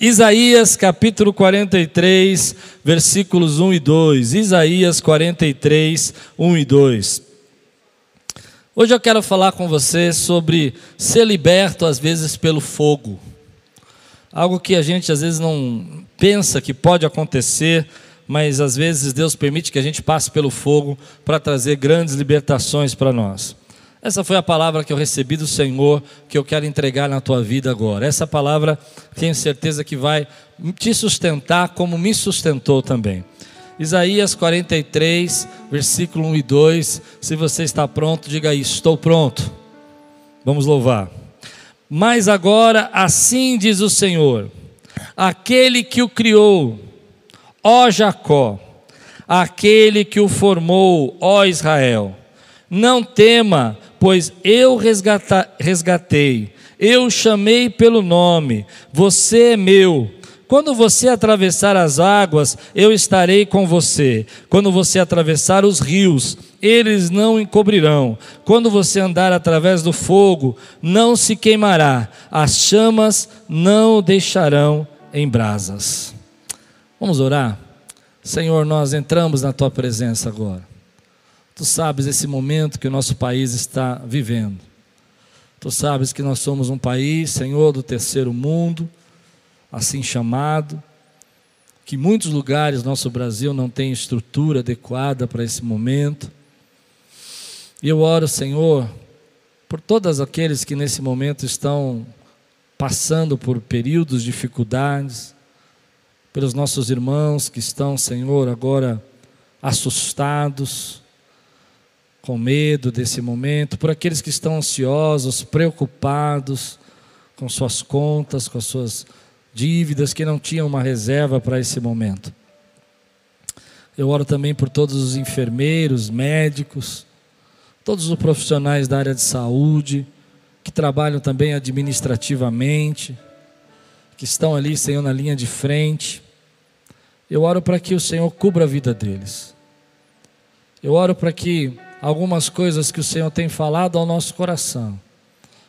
Isaías capítulo 43, versículos 1 e 2. Isaías 43, 1 e 2. Hoje eu quero falar com você sobre ser liberto às vezes pelo fogo. Algo que a gente às vezes não pensa que pode acontecer, mas às vezes Deus permite que a gente passe pelo fogo para trazer grandes libertações para nós. Essa foi a palavra que eu recebi do Senhor, que eu quero entregar na tua vida agora. Essa palavra tenho certeza que vai te sustentar como me sustentou também. Isaías 43, versículo 1 e 2. Se você está pronto, diga aí: Estou pronto. Vamos louvar. Mas agora, assim diz o Senhor, aquele que o criou, ó Jacó, aquele que o formou, ó Israel, não tema, pois eu resgata, resgatei, eu chamei pelo nome, você é meu. Quando você atravessar as águas, eu estarei com você. Quando você atravessar os rios, eles não encobrirão. Quando você andar através do fogo, não se queimará. As chamas não deixarão em brasas. Vamos orar? Senhor, nós entramos na tua presença agora. Tu sabes esse momento que o nosso país está vivendo. Tu sabes que nós somos um país, Senhor, do terceiro mundo, assim chamado, que em muitos lugares nosso Brasil não tem estrutura adequada para esse momento. E eu oro, Senhor, por todos aqueles que nesse momento estão passando por períodos de dificuldades, pelos nossos irmãos que estão, Senhor, agora assustados, com medo desse momento, por aqueles que estão ansiosos, preocupados com suas contas, com suas dívidas, que não tinham uma reserva para esse momento. Eu oro também por todos os enfermeiros, médicos, todos os profissionais da área de saúde, que trabalham também administrativamente, que estão ali, Senhor, na linha de frente. Eu oro para que o Senhor cubra a vida deles. Eu oro para que algumas coisas que o Senhor tem falado ao nosso coração,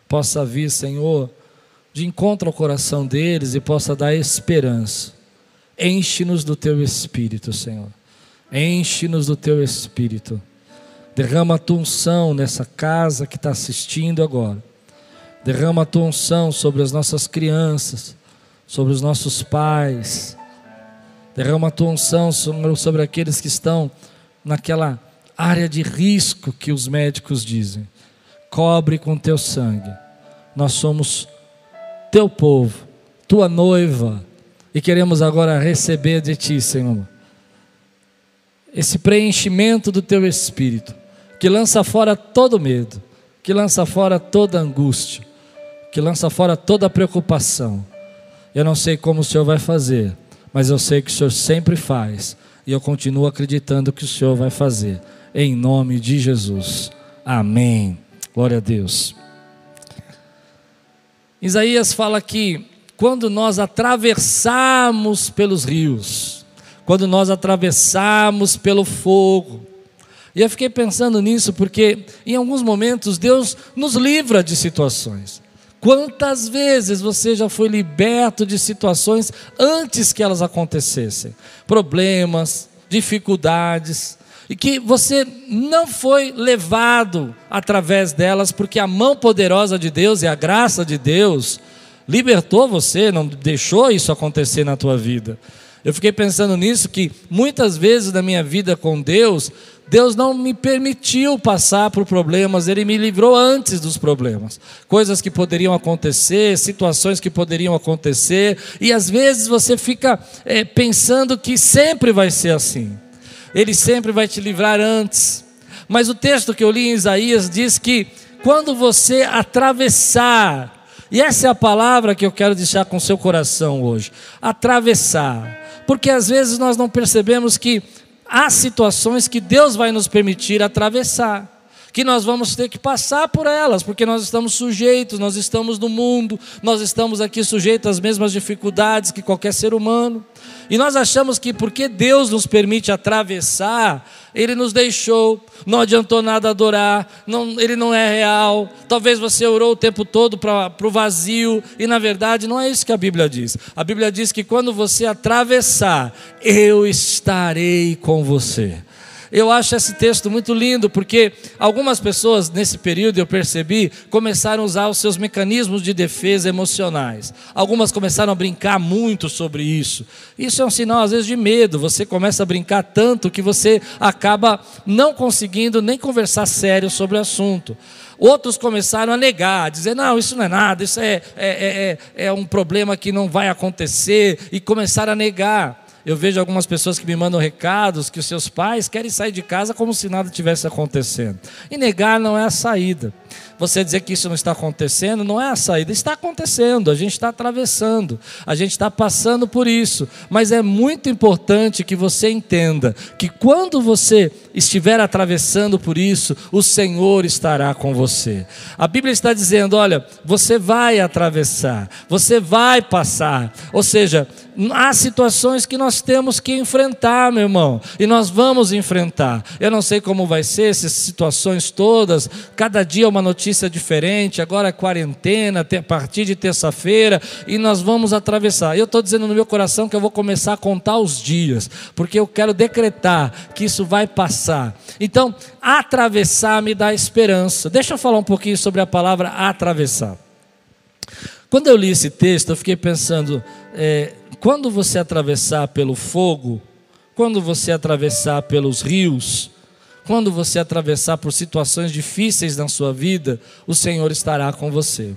possa vir, Senhor, de encontro ao coração deles e possa dar esperança. Enche-nos do teu espírito, Senhor. Enche-nos do teu espírito. Derrama a tua unção nessa casa que está assistindo agora. Derrama a tua unção sobre as nossas crianças, sobre os nossos pais. Derrama a tua unção sobre aqueles que estão naquela área de risco que os médicos dizem. Cobre com teu sangue. Nós somos teu povo, tua noiva, e queremos agora receber de ti, Senhor, esse preenchimento do teu espírito, que lança fora todo medo, que lança fora toda angústia, que lança fora toda preocupação. Eu não sei como o Senhor vai fazer, mas eu sei que o Senhor sempre faz, e eu continuo acreditando que o Senhor vai fazer em nome de Jesus. Amém. Glória a Deus. Isaías fala que quando nós atravessarmos pelos rios, quando nós atravessarmos pelo fogo, e eu fiquei pensando nisso porque em alguns momentos Deus nos livra de situações. Quantas vezes você já foi liberto de situações antes que elas acontecessem? Problemas, dificuldades, e que você não foi levado através delas, porque a mão poderosa de Deus e a graça de Deus libertou você, não deixou isso acontecer na tua vida. Eu fiquei pensando nisso que muitas vezes na minha vida com Deus, Deus não me permitiu passar por problemas, Ele me livrou antes dos problemas. Coisas que poderiam acontecer, situações que poderiam acontecer, e às vezes você fica é, pensando que sempre vai ser assim. Ele sempre vai te livrar antes. Mas o texto que eu li em Isaías diz que quando você atravessar, e essa é a palavra que eu quero deixar com seu coração hoje: atravessar. Porque às vezes nós não percebemos que há situações que Deus vai nos permitir atravessar. Que nós vamos ter que passar por elas, porque nós estamos sujeitos, nós estamos no mundo, nós estamos aqui sujeitos às mesmas dificuldades que qualquer ser humano. E nós achamos que porque Deus nos permite atravessar, Ele nos deixou, não adiantou nada adorar, não, Ele não é real. Talvez você orou o tempo todo para o vazio, e na verdade não é isso que a Bíblia diz. A Bíblia diz que quando você atravessar, eu estarei com você. Eu acho esse texto muito lindo, porque algumas pessoas nesse período, eu percebi, começaram a usar os seus mecanismos de defesa emocionais. Algumas começaram a brincar muito sobre isso. Isso é um sinal, às vezes, de medo. Você começa a brincar tanto que você acaba não conseguindo nem conversar sério sobre o assunto. Outros começaram a negar, a dizer: não, isso não é nada, isso é, é, é, é, é um problema que não vai acontecer, e começaram a negar. Eu vejo algumas pessoas que me mandam recados que os seus pais querem sair de casa como se nada tivesse acontecendo. E negar não é a saída. Você dizer que isso não está acontecendo não é a saída, está acontecendo, a gente está atravessando, a gente está passando por isso. Mas é muito importante que você entenda que quando você estiver atravessando por isso, o Senhor estará com você. A Bíblia está dizendo: olha, você vai atravessar, você vai passar. Ou seja, há situações que nós temos que enfrentar, meu irmão, e nós vamos enfrentar. Eu não sei como vai ser essas situações todas, cada dia uma notícia diferente, agora é quarentena, a partir de terça-feira, e nós vamos atravessar. Eu estou dizendo no meu coração que eu vou começar a contar os dias, porque eu quero decretar que isso vai passar. Então, atravessar me dá esperança. Deixa eu falar um pouquinho sobre a palavra atravessar. Quando eu li esse texto, eu fiquei pensando, é, quando você atravessar pelo fogo, quando você atravessar pelos rios, quando você atravessar por situações difíceis na sua vida, o Senhor estará com você.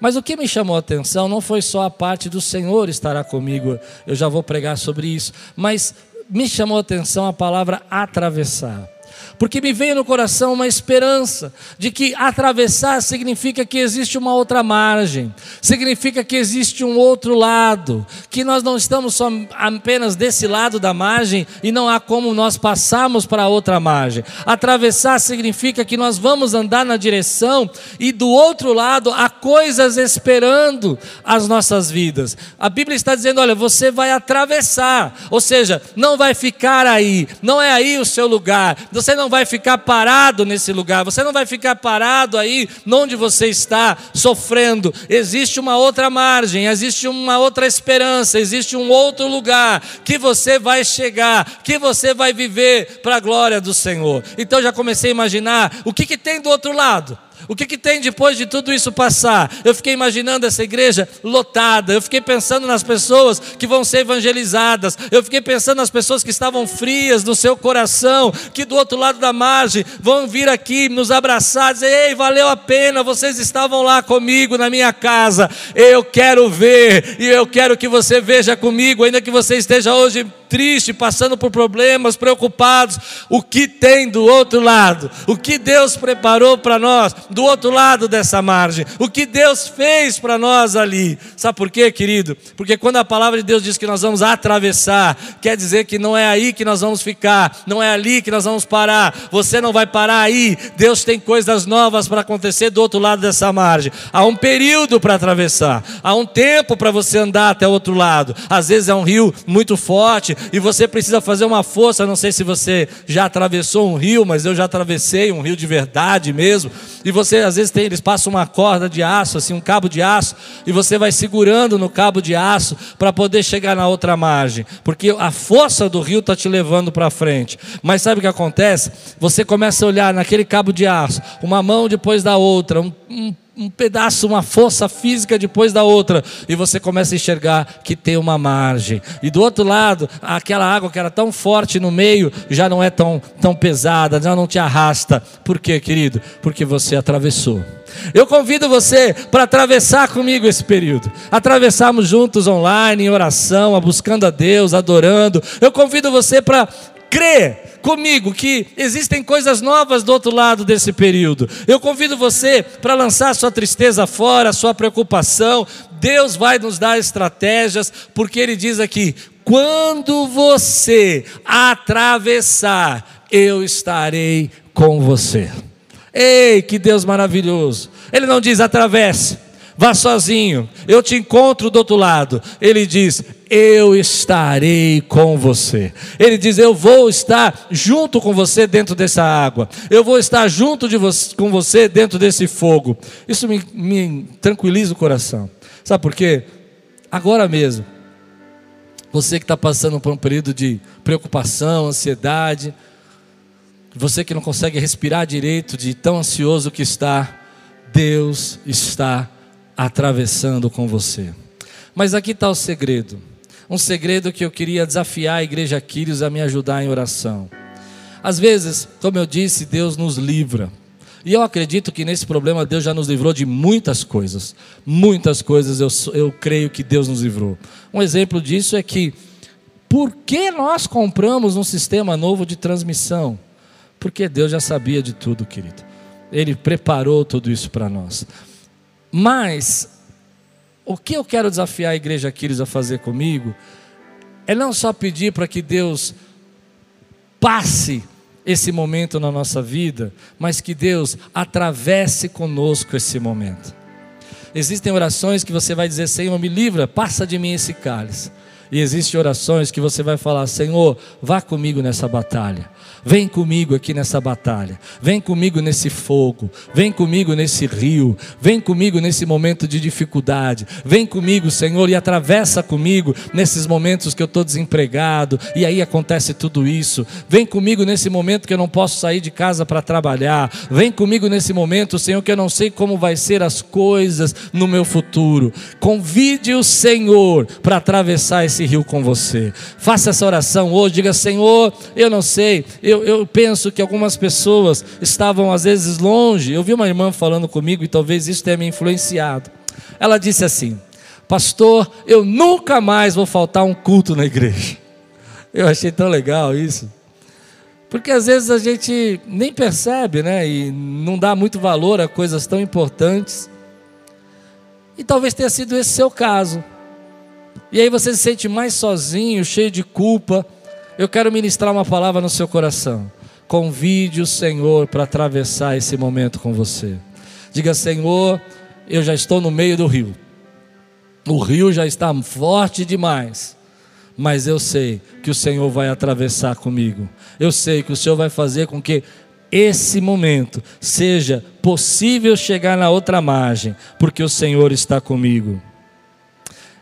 Mas o que me chamou a atenção não foi só a parte do Senhor estará comigo, eu já vou pregar sobre isso, mas me chamou a atenção a palavra atravessar porque me veio no coração uma esperança de que atravessar significa que existe uma outra margem, significa que existe um outro lado, que nós não estamos só apenas desse lado da margem e não há como nós passarmos para outra margem. Atravessar significa que nós vamos andar na direção e do outro lado há coisas esperando as nossas vidas. A Bíblia está dizendo: olha, você vai atravessar, ou seja, não vai ficar aí, não é aí o seu lugar, você não vai ficar parado nesse lugar, você não vai ficar parado aí onde você está sofrendo. Existe uma outra margem, existe uma outra esperança, existe um outro lugar que você vai chegar, que você vai viver para a glória do Senhor. Então já comecei a imaginar o que, que tem do outro lado. O que, que tem depois de tudo isso passar? Eu fiquei imaginando essa igreja lotada, eu fiquei pensando nas pessoas que vão ser evangelizadas, eu fiquei pensando nas pessoas que estavam frias no seu coração, que do outro lado da margem vão vir aqui nos abraçar, dizer: Ei, valeu a pena, vocês estavam lá comigo na minha casa, eu quero ver, e eu quero que você veja comigo, ainda que você esteja hoje triste, passando por problemas, preocupados, o que tem do outro lado, o que Deus preparou para nós do outro lado dessa margem, o que Deus fez para nós ali. Sabe por quê, querido? Porque quando a palavra de Deus diz que nós vamos atravessar, quer dizer que não é aí que nós vamos ficar, não é ali que nós vamos parar, você não vai parar aí, Deus tem coisas novas para acontecer do outro lado dessa margem. Há um período para atravessar, há um tempo para você andar até o outro lado. Às vezes é um rio muito forte, e você precisa fazer uma força. Não sei se você já atravessou um rio, mas eu já atravessei um rio de verdade mesmo. E você às vezes tem, eles passam uma corda de aço, assim, um cabo de aço, e você vai segurando no cabo de aço para poder chegar na outra margem, porque a força do rio está te levando para frente. Mas sabe o que acontece? Você começa a olhar naquele cabo de aço, uma mão depois da outra, um, um um pedaço, uma força física depois da outra, e você começa a enxergar que tem uma margem. E do outro lado, aquela água que era tão forte no meio já não é tão, tão pesada, já não te arrasta. Por quê, querido? Porque você atravessou. Eu convido você para atravessar comigo esse período. Atravessarmos juntos online, em oração, buscando a Deus, adorando. Eu convido você para crer comigo que existem coisas novas do outro lado desse período. Eu convido você para lançar sua tristeza fora, sua preocupação. Deus vai nos dar estratégias, porque Ele diz aqui: quando você atravessar, eu estarei com você. Ei, que Deus maravilhoso! Ele não diz atravesse, vá sozinho, eu te encontro do outro lado. Ele diz: Eu estarei com você. Ele diz: Eu vou estar junto com você dentro dessa água. Eu vou estar junto de você, com você dentro desse fogo. Isso me, me tranquiliza o coração. Sabe por quê? Agora mesmo, você que está passando por um período de preocupação, ansiedade, você que não consegue respirar direito de tão ansioso que está, Deus está atravessando com você. Mas aqui está o segredo. Um segredo que eu queria desafiar a igreja Aquiles a me ajudar em oração. Às vezes, como eu disse, Deus nos livra. E eu acredito que nesse problema Deus já nos livrou de muitas coisas. Muitas coisas eu, eu creio que Deus nos livrou. Um exemplo disso é que, por que nós compramos um sistema novo de transmissão? Porque Deus já sabia de tudo, querido. Ele preparou tudo isso para nós. Mas, o que eu quero desafiar a igreja Aquiles a fazer comigo é não só pedir para que Deus passe esse momento na nossa vida, mas que Deus atravesse conosco esse momento. Existem orações que você vai dizer: Senhor, me livra, passa de mim esse cálice. E existem orações que você vai falar: Senhor, vá comigo nessa batalha. Vem comigo aqui nessa batalha. Vem comigo nesse fogo. Vem comigo nesse rio. Vem comigo nesse momento de dificuldade. Vem comigo, Senhor, e atravessa comigo nesses momentos que eu estou desempregado. E aí acontece tudo isso. Vem comigo nesse momento que eu não posso sair de casa para trabalhar. Vem comigo nesse momento, Senhor, que eu não sei como vai ser as coisas no meu futuro. Convide o Senhor para atravessar esse rio com você. Faça essa oração hoje. Diga, Senhor, eu não sei eu, eu penso que algumas pessoas estavam às vezes longe. Eu vi uma irmã falando comigo e talvez isso tenha me influenciado. Ela disse assim: Pastor, eu nunca mais vou faltar um culto na igreja. Eu achei tão legal isso. Porque às vezes a gente nem percebe, né? E não dá muito valor a coisas tão importantes. E talvez tenha sido esse seu caso. E aí você se sente mais sozinho, cheio de culpa eu quero ministrar uma palavra no seu coração. Convide o Senhor para atravessar esse momento com você. Diga, Senhor, eu já estou no meio do rio. O rio já está forte demais. Mas eu sei que o Senhor vai atravessar comigo. Eu sei que o Senhor vai fazer com que esse momento seja possível chegar na outra margem, porque o Senhor está comigo.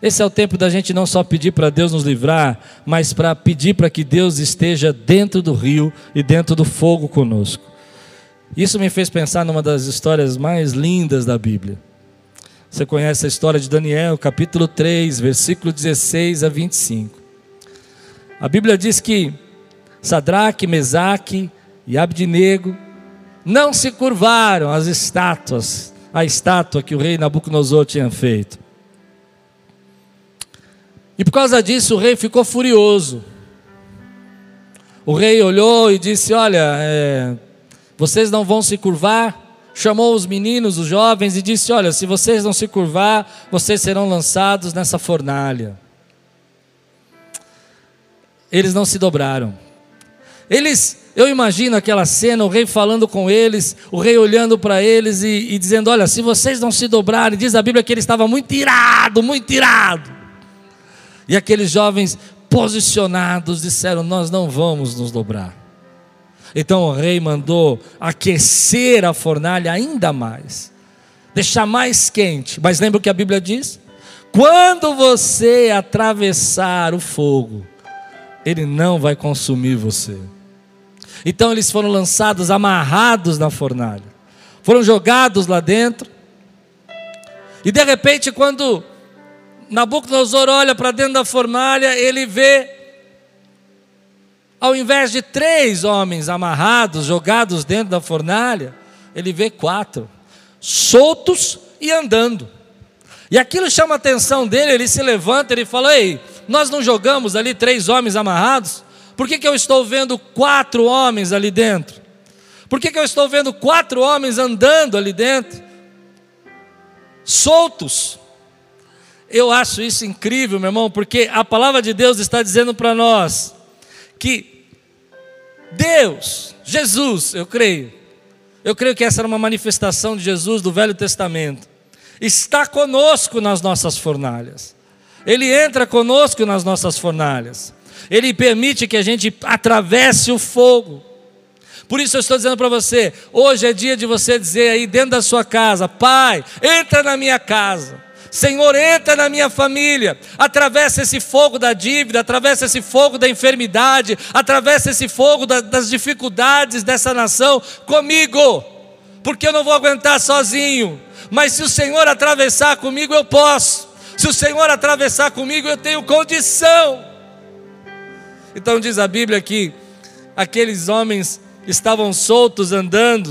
Esse é o tempo da gente não só pedir para Deus nos livrar, mas para pedir para que Deus esteja dentro do rio e dentro do fogo conosco. Isso me fez pensar numa das histórias mais lindas da Bíblia. Você conhece a história de Daniel, capítulo 3, versículo 16 a 25. A Bíblia diz que Sadraque, Mesaque e Abdinego não se curvaram às estátuas, à estátua que o rei Nabucodonosor tinha feito. E por causa disso o rei ficou furioso. O rei olhou e disse: Olha, é, vocês não vão se curvar. Chamou os meninos, os jovens, e disse: Olha, se vocês não se curvar, vocês serão lançados nessa fornalha. Eles não se dobraram. Eles, eu imagino aquela cena, o rei falando com eles, o rei olhando para eles e, e dizendo: Olha, se vocês não se dobrarem, diz a Bíblia que ele estava muito irado, muito irado. E aqueles jovens posicionados disseram: Nós não vamos nos dobrar. Então o rei mandou aquecer a fornalha ainda mais, deixar mais quente. Mas lembra o que a Bíblia diz? Quando você atravessar o fogo, ele não vai consumir você. Então eles foram lançados amarrados na fornalha, foram jogados lá dentro. E de repente, quando Nabucodonosor olha para dentro da fornalha, ele vê, ao invés de três homens amarrados, jogados dentro da fornalha, ele vê quatro, soltos e andando. E aquilo chama a atenção dele, ele se levanta, ele fala: Ei, nós não jogamos ali três homens amarrados? Por que, que eu estou vendo quatro homens ali dentro? Por que, que eu estou vendo quatro homens andando ali dentro? Soltos. Eu acho isso incrível, meu irmão, porque a palavra de Deus está dizendo para nós que Deus, Jesus, eu creio, eu creio que essa era uma manifestação de Jesus do Velho Testamento. Está conosco nas nossas fornalhas. Ele entra conosco nas nossas fornalhas. Ele permite que a gente atravesse o fogo. Por isso eu estou dizendo para você, hoje é dia de você dizer aí dentro da sua casa, Pai, entra na minha casa. Senhor, entra na minha família, atravessa esse fogo da dívida, atravessa esse fogo da enfermidade, atravessa esse fogo da, das dificuldades dessa nação comigo, porque eu não vou aguentar sozinho, mas se o Senhor atravessar comigo, eu posso, se o Senhor atravessar comigo, eu tenho condição. Então diz a Bíblia que aqueles homens estavam soltos andando,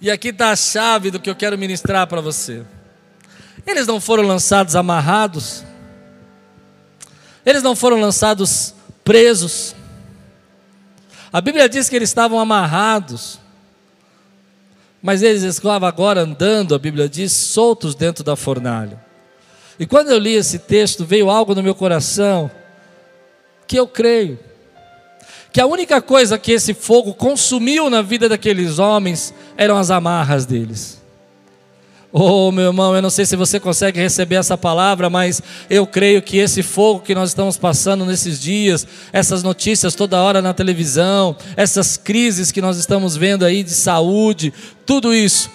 e aqui está a chave do que eu quero ministrar para você. Eles não foram lançados amarrados, eles não foram lançados presos. A Bíblia diz que eles estavam amarrados, mas eles estavam agora andando, a Bíblia diz, soltos dentro da fornalha. E quando eu li esse texto, veio algo no meu coração que eu creio que a única coisa que esse fogo consumiu na vida daqueles homens eram as amarras deles. Oh, meu irmão, eu não sei se você consegue receber essa palavra, mas eu creio que esse fogo que nós estamos passando nesses dias, essas notícias toda hora na televisão, essas crises que nós estamos vendo aí de saúde, tudo isso,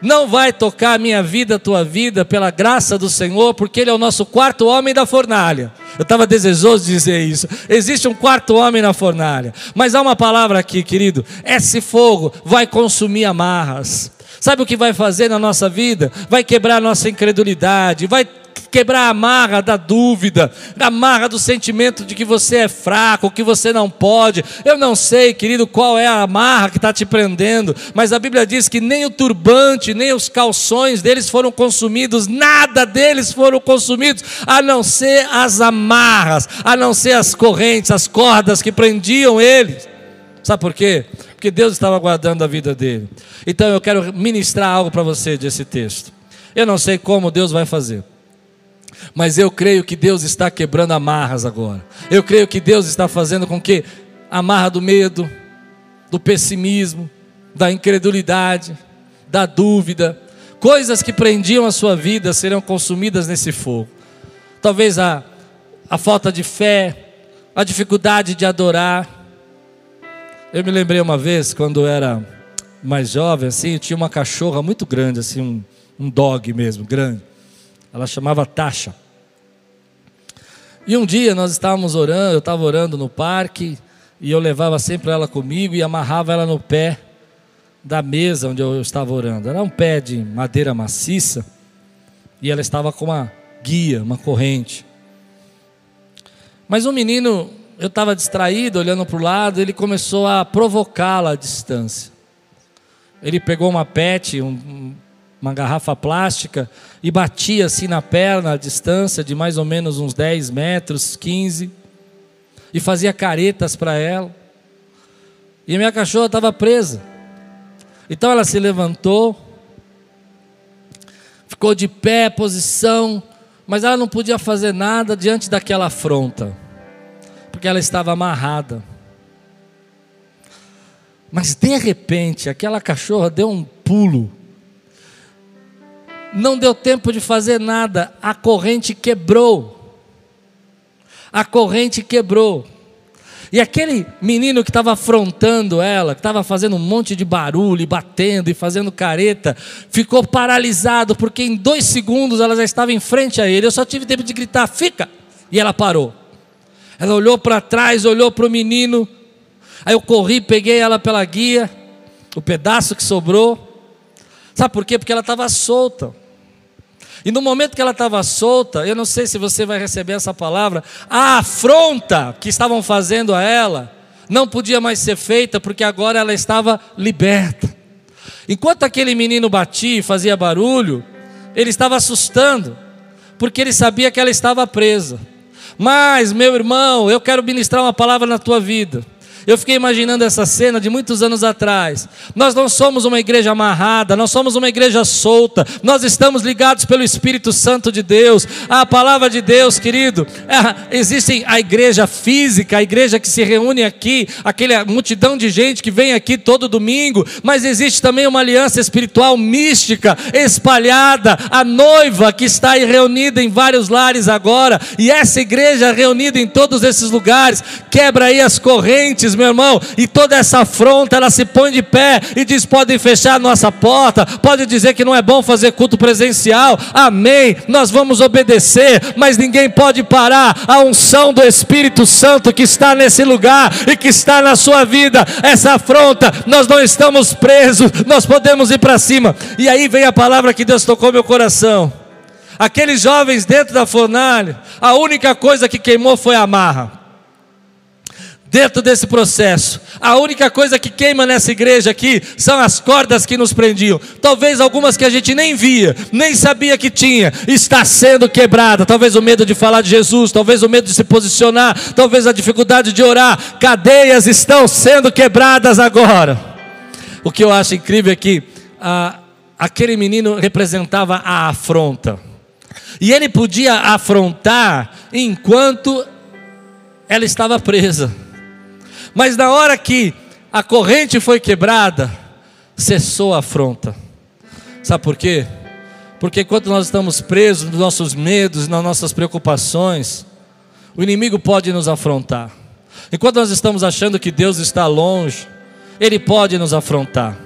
não vai tocar a minha vida, a tua vida, pela graça do Senhor, porque Ele é o nosso quarto homem da fornalha. Eu estava desejoso de dizer isso. Existe um quarto homem na fornalha. Mas há uma palavra aqui, querido: esse fogo vai consumir amarras Sabe o que vai fazer na nossa vida? Vai quebrar a nossa incredulidade, vai quebrar a marra da dúvida, a marra do sentimento de que você é fraco, que você não pode. Eu não sei, querido, qual é a marra que está te prendendo, mas a Bíblia diz que nem o turbante, nem os calções deles foram consumidos, nada deles foram consumidos, a não ser as amarras, a não ser as correntes, as cordas que prendiam eles. Sabe por quê? Porque Deus estava guardando a vida dele. Então eu quero ministrar algo para você desse texto. Eu não sei como Deus vai fazer. Mas eu creio que Deus está quebrando amarras agora. Eu creio que Deus está fazendo com que a amarra do medo, do pessimismo, da incredulidade, da dúvida, coisas que prendiam a sua vida serão consumidas nesse fogo. Talvez a, a falta de fé, a dificuldade de adorar, eu me lembrei uma vez, quando eu era mais jovem, assim, tinha uma cachorra muito grande, assim, um, um dog mesmo, grande. Ela chamava Tasha. E um dia nós estávamos orando, eu estava orando no parque, e eu levava sempre ela comigo e amarrava ela no pé da mesa onde eu estava orando. Era um pé de madeira maciça, e ela estava com uma guia, uma corrente. Mas um menino eu estava distraído, olhando para o lado, ele começou a provocá-la à distância. Ele pegou uma PET, um, uma garrafa plástica, e batia assim na perna, à distância de mais ou menos uns 10 metros, 15, e fazia caretas para ela. E minha cachorra estava presa. Então ela se levantou, ficou de pé, posição, mas ela não podia fazer nada diante daquela afronta porque ela estava amarrada. Mas de repente, aquela cachorra deu um pulo. Não deu tempo de fazer nada, a corrente quebrou. A corrente quebrou. E aquele menino que estava afrontando ela, que estava fazendo um monte de barulho, batendo e fazendo careta, ficou paralisado, porque em dois segundos ela já estava em frente a ele. Eu só tive tempo de gritar: fica! E ela parou. Ela olhou para trás, olhou para o menino. Aí eu corri, peguei ela pela guia, o pedaço que sobrou. Sabe por quê? Porque ela estava solta. E no momento que ela estava solta, eu não sei se você vai receber essa palavra, a afronta que estavam fazendo a ela não podia mais ser feita, porque agora ela estava liberta. Enquanto aquele menino batia e fazia barulho, ele estava assustando, porque ele sabia que ela estava presa. Mas, meu irmão, eu quero ministrar uma palavra na tua vida. Eu fiquei imaginando essa cena de muitos anos atrás. Nós não somos uma igreja amarrada, nós somos uma igreja solta. Nós estamos ligados pelo Espírito Santo de Deus. A palavra de Deus, querido. É, existe a igreja física, a igreja que se reúne aqui, aquela multidão de gente que vem aqui todo domingo, mas existe também uma aliança espiritual mística espalhada, a noiva que está aí reunida em vários lares agora, e essa igreja reunida em todos esses lugares, quebra aí as correntes, meu irmão, e toda essa afronta, ela se põe de pé e diz: podem fechar a nossa porta, pode dizer que não é bom fazer culto presencial, amém, nós vamos obedecer, mas ninguém pode parar a unção do Espírito Santo que está nesse lugar e que está na sua vida, essa afronta, nós não estamos presos, nós podemos ir para cima, e aí vem a palavra que Deus tocou meu coração. Aqueles jovens dentro da fornalha, a única coisa que queimou foi a marra dentro desse processo. A única coisa que queima nessa igreja aqui são as cordas que nos prendiam. Talvez algumas que a gente nem via, nem sabia que tinha, está sendo quebrada. Talvez o medo de falar de Jesus, talvez o medo de se posicionar, talvez a dificuldade de orar. Cadeias estão sendo quebradas agora. O que eu acho incrível é que ah, aquele menino representava a afronta. E ele podia afrontar enquanto ela estava presa. Mas na hora que a corrente foi quebrada, cessou a afronta. Sabe por quê? Porque enquanto nós estamos presos nos nossos medos, nas nossas preocupações, o inimigo pode nos afrontar. Enquanto nós estamos achando que Deus está longe, ele pode nos afrontar.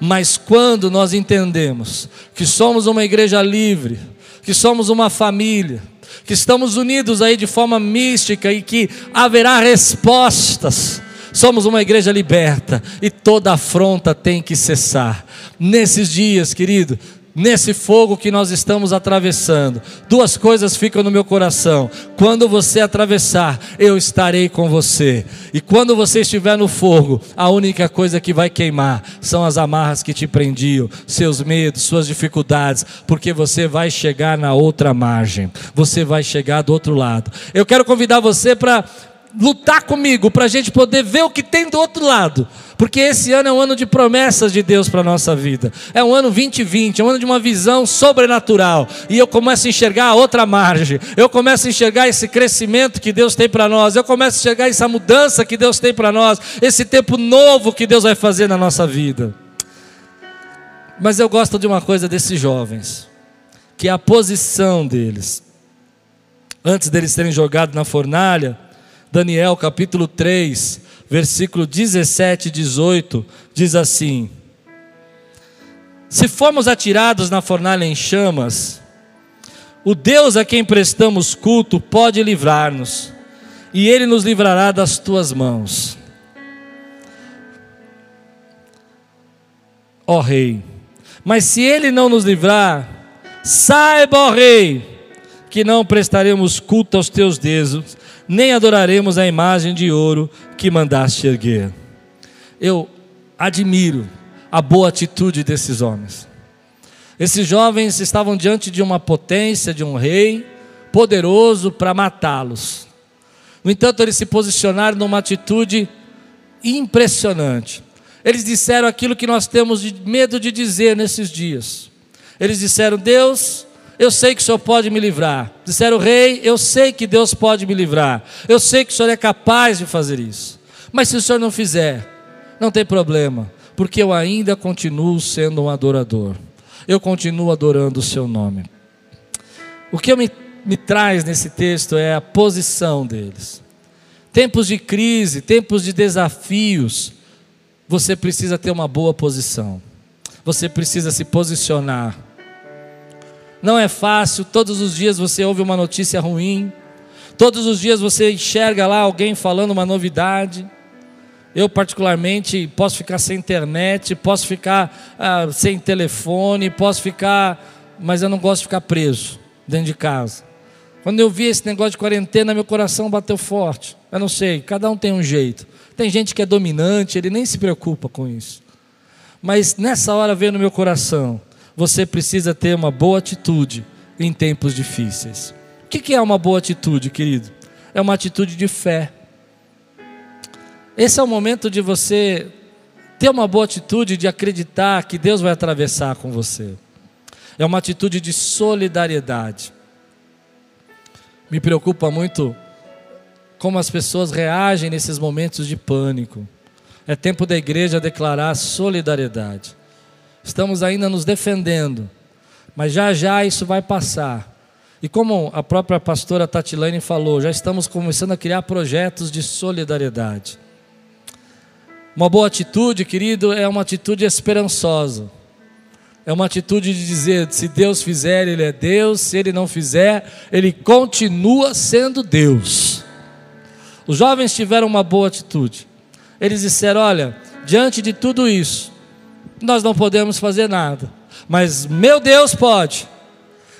Mas quando nós entendemos que somos uma igreja livre, que somos uma família, que estamos unidos aí de forma mística e que haverá respostas. Somos uma igreja liberta e toda afronta tem que cessar. Nesses dias, querido, nesse fogo que nós estamos atravessando. Duas coisas ficam no meu coração. Quando você atravessar, eu estarei com você. E quando você estiver no fogo, a única coisa que vai queimar são as amarras que te prendiam, seus medos, suas dificuldades, porque você vai chegar na outra margem. Você vai chegar do outro lado. Eu quero convidar você para lutar comigo para a gente poder ver o que tem do outro lado. Porque esse ano é um ano de promessas de Deus para a nossa vida. É um ano 2020, é um ano de uma visão sobrenatural. E eu começo a enxergar a outra margem. Eu começo a enxergar esse crescimento que Deus tem para nós. Eu começo a enxergar essa mudança que Deus tem para nós. Esse tempo novo que Deus vai fazer na nossa vida. Mas eu gosto de uma coisa desses jovens, que é a posição deles. Antes deles serem jogados na fornalha, Daniel capítulo 3, versículo 17 e 18, diz assim: Se formos atirados na fornalha em chamas, o Deus a quem prestamos culto pode livrar-nos, e ele nos livrará das tuas mãos. Ó Rei, mas se ele não nos livrar, saiba, ó Rei, que não prestaremos culto aos teus deuses, nem adoraremos a imagem de ouro que mandaste erguer. Eu admiro a boa atitude desses homens. Esses jovens estavam diante de uma potência, de um rei poderoso para matá-los. No entanto, eles se posicionaram numa atitude impressionante. Eles disseram aquilo que nós temos medo de dizer nesses dias. Eles disseram: Deus, eu sei que o Senhor pode me livrar. Disseram, rei, eu sei que Deus pode me livrar. Eu sei que o Senhor é capaz de fazer isso. Mas se o Senhor não fizer, não tem problema, porque eu ainda continuo sendo um adorador. Eu continuo adorando o seu nome. O que me, me traz nesse texto é a posição deles. Tempos de crise, tempos de desafios, você precisa ter uma boa posição. Você precisa se posicionar não é fácil, todos os dias você ouve uma notícia ruim, todos os dias você enxerga lá alguém falando uma novidade. Eu, particularmente, posso ficar sem internet, posso ficar ah, sem telefone, posso ficar, mas eu não gosto de ficar preso dentro de casa. Quando eu vi esse negócio de quarentena, meu coração bateu forte. Eu não sei, cada um tem um jeito. Tem gente que é dominante, ele nem se preocupa com isso. Mas nessa hora veio no meu coração: você precisa ter uma boa atitude em tempos difíceis. O que é uma boa atitude, querido? É uma atitude de fé. esse é o momento de você ter uma boa atitude de acreditar que Deus vai atravessar com você. É uma atitude de solidariedade. Me preocupa muito como as pessoas reagem nesses momentos de pânico. É tempo da igreja declarar solidariedade. Estamos ainda nos defendendo, mas já já isso vai passar. E como a própria pastora Tatilane falou, já estamos começando a criar projetos de solidariedade. Uma boa atitude, querido, é uma atitude esperançosa. É uma atitude de dizer: se Deus fizer, Ele é Deus, se Ele não fizer, Ele continua sendo Deus. Os jovens tiveram uma boa atitude. Eles disseram: olha, diante de tudo isso, nós não podemos fazer nada, mas meu Deus pode.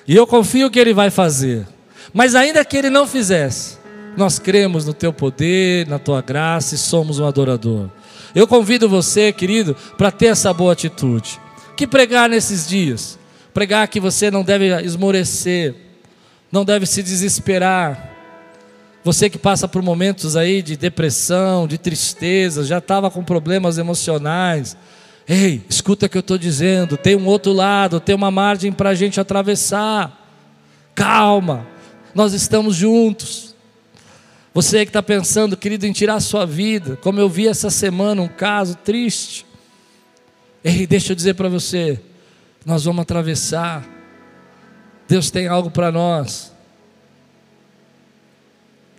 E eu confio que Ele vai fazer. Mas ainda que Ele não fizesse, nós cremos no Teu poder, na Tua graça e somos um adorador. Eu convido você, querido, para ter essa boa atitude. Que pregar nesses dias? Pregar que você não deve esmorecer, não deve se desesperar. Você que passa por momentos aí de depressão, de tristeza, já estava com problemas emocionais, Ei, escuta o que eu estou dizendo. Tem um outro lado, tem uma margem para a gente atravessar. Calma, nós estamos juntos. Você que está pensando, querido, em tirar a sua vida, como eu vi essa semana um caso triste. Ei, deixa eu dizer para você, nós vamos atravessar. Deus tem algo para nós.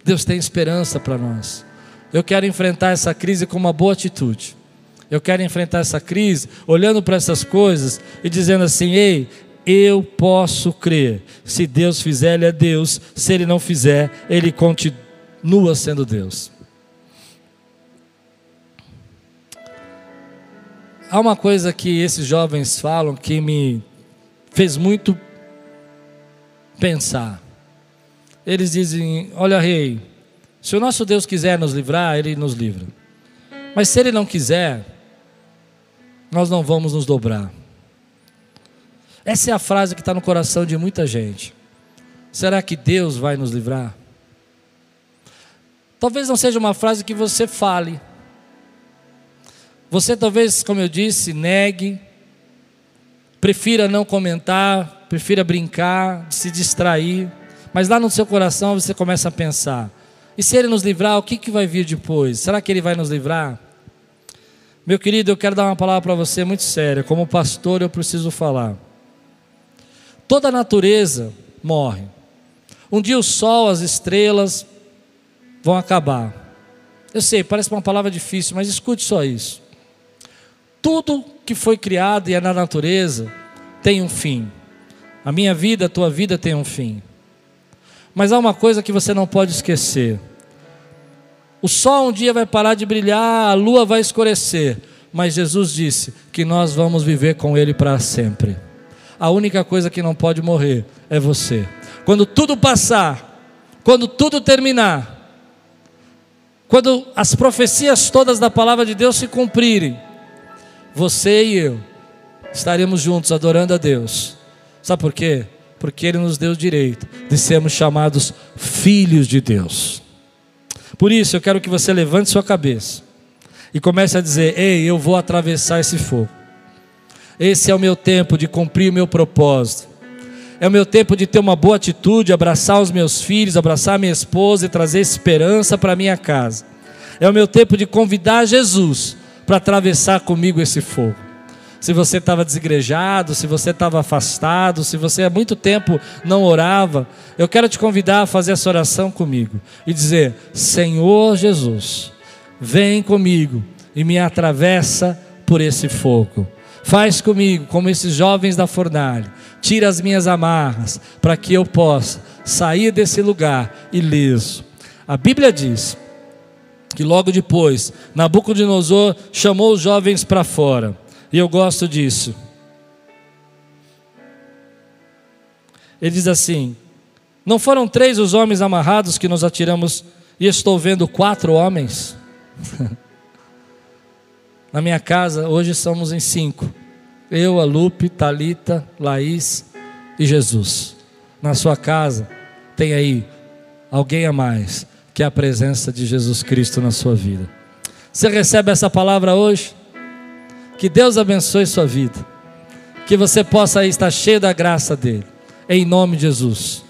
Deus tem esperança para nós. Eu quero enfrentar essa crise com uma boa atitude. Eu quero enfrentar essa crise olhando para essas coisas e dizendo assim: ei, eu posso crer. Se Deus fizer, Ele é Deus. Se Ele não fizer, Ele continua sendo Deus. Há uma coisa que esses jovens falam que me fez muito pensar. Eles dizem: Olha, rei, se o nosso Deus quiser nos livrar, Ele nos livra. Mas se Ele não quiser, nós não vamos nos dobrar. Essa é a frase que está no coração de muita gente. Será que Deus vai nos livrar? Talvez não seja uma frase que você fale. Você talvez, como eu disse, negue, prefira não comentar, prefira brincar, se distrair, mas lá no seu coração você começa a pensar: e se Ele nos livrar, o que, que vai vir depois? Será que Ele vai nos livrar? Meu querido, eu quero dar uma palavra para você muito séria. Como pastor, eu preciso falar. Toda a natureza morre. Um dia o sol, as estrelas vão acabar. Eu sei, parece uma palavra difícil, mas escute só isso. Tudo que foi criado e é na natureza tem um fim. A minha vida, a tua vida tem um fim. Mas há uma coisa que você não pode esquecer o sol um dia vai parar de brilhar, a lua vai escurecer, mas Jesus disse que nós vamos viver com Ele para sempre. A única coisa que não pode morrer é você. Quando tudo passar, quando tudo terminar, quando as profecias todas da palavra de Deus se cumprirem, você e eu estaremos juntos adorando a Deus. Sabe por quê? Porque Ele nos deu o direito de sermos chamados filhos de Deus. Por isso, eu quero que você levante sua cabeça e comece a dizer: Ei, eu vou atravessar esse fogo. Esse é o meu tempo de cumprir o meu propósito. É o meu tempo de ter uma boa atitude, abraçar os meus filhos, abraçar minha esposa e trazer esperança para minha casa. É o meu tempo de convidar Jesus para atravessar comigo esse fogo se você estava desigrejado, se você estava afastado, se você há muito tempo não orava, eu quero te convidar a fazer essa oração comigo e dizer: Senhor Jesus, vem comigo e me atravessa por esse fogo. Faz comigo como esses jovens da fornalha, tira as minhas amarras, para que eu possa sair desse lugar ileso. A Bíblia diz que logo depois Nabucodonosor chamou os jovens para fora e eu gosto disso. Ele diz assim: Não foram três os homens amarrados que nos atiramos, e estou vendo quatro homens? Na minha casa, hoje somos em cinco. Eu, a Lupe, Talita, Laís e Jesus. Na sua casa, tem aí alguém a mais que é a presença de Jesus Cristo na sua vida. Você recebe essa palavra hoje? Que Deus abençoe sua vida. Que você possa estar cheio da graça dele. Em nome de Jesus.